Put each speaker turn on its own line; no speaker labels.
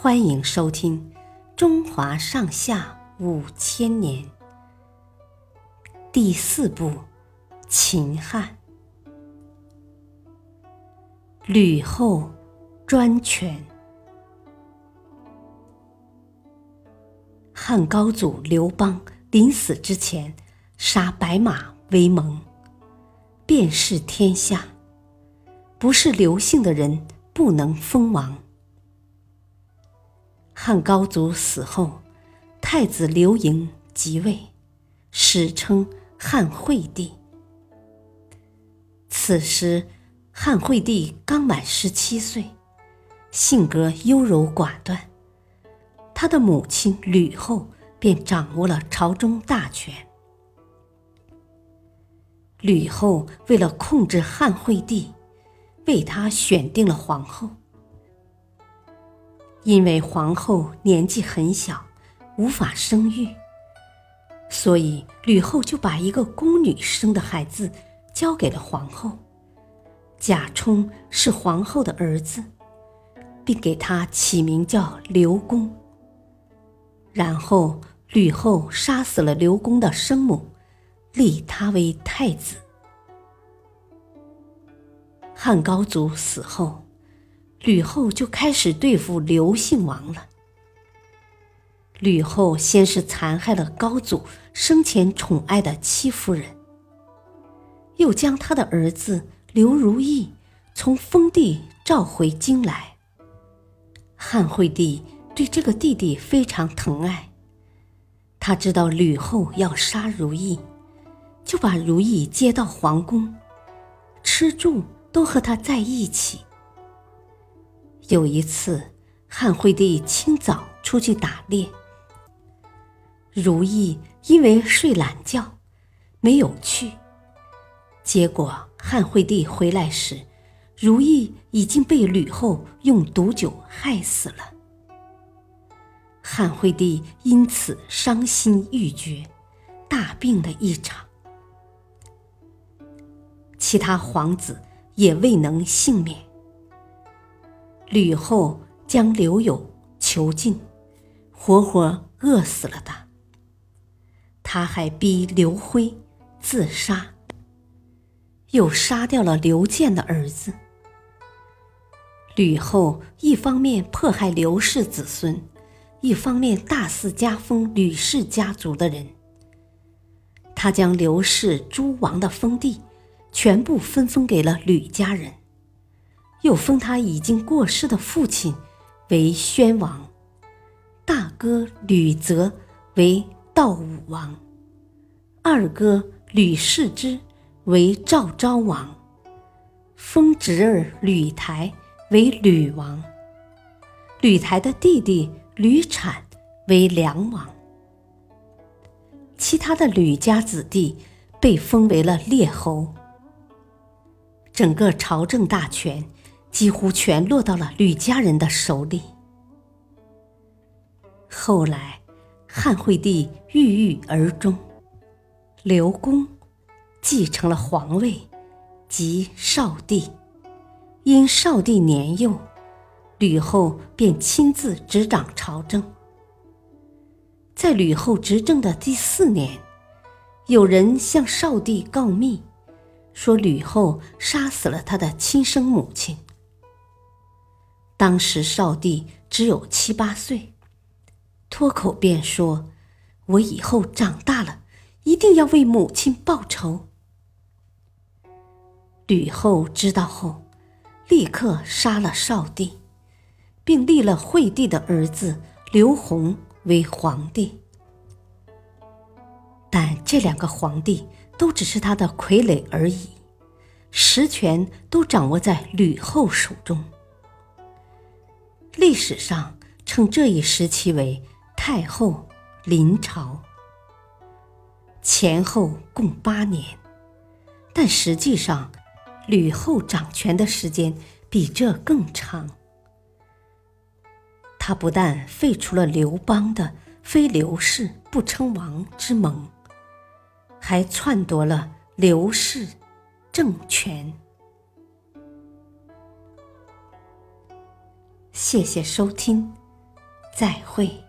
欢迎收听《中华上下五千年》第四部《秦汉》，吕后专权。汉高祖刘邦临死之前，杀白马为盟，遍示天下，不是刘姓的人不能封王。汉高祖死后，太子刘盈即位，史称汉惠帝。此时，汉惠帝刚满十七岁，性格优柔寡断。他的母亲吕后便掌握了朝中大权。吕后为了控制汉惠帝，为他选定了皇后。因为皇后年纪很小，无法生育，所以吕后就把一个宫女生的孩子交给了皇后，贾充是皇后的儿子，并给他起名叫刘公。然后吕后杀死了刘公的生母，立他为太子。汉高祖死后。吕后就开始对付刘姓王了。吕后先是残害了高祖生前宠爱的戚夫人，又将他的儿子刘如意从封地召回京来。汉惠帝对这个弟弟非常疼爱，他知道吕后要杀如意，就把如意接到皇宫，吃住都和他在一起。有一次，汉惠帝清早出去打猎，如意因为睡懒觉，没有去。结果汉惠帝回来时，如意已经被吕后用毒酒害死了。汉惠帝因此伤心欲绝，大病了一场。其他皇子也未能幸免。吕后将刘友囚禁，活活饿死了他。他还逼刘辉自杀，又杀掉了刘建的儿子。吕后一方面迫害刘氏子孙，一方面大肆加封吕氏家族的人。他将刘氏诸王的封地全部分封给了吕家人。又封他已经过世的父亲为宣王，大哥吕泽为道武王，二哥吕氏之为赵昭王，封侄儿吕台为吕王，吕台的弟弟吕产为梁王，其他的吕家子弟被封为了列侯，整个朝政大权。几乎全落到了吕家人的手里。后来，汉惠帝郁郁而终，刘公继承了皇位，即少帝。因少帝年幼，吕后便亲自执掌朝政。在吕后执政的第四年，有人向少帝告密，说吕后杀死了他的亲生母亲。当时少帝只有七八岁，脱口便说：“我以后长大了，一定要为母亲报仇。”吕后知道后，立刻杀了少帝，并立了惠帝的儿子刘弘为皇帝。但这两个皇帝都只是他的傀儡而已，实权都掌握在吕后手中。历史上称这一时期为太后临朝，前后共八年，但实际上吕后掌权的时间比这更长。他不但废除了刘邦的非刘氏不称王之盟，还篡夺了刘氏政权。谢谢收听再会。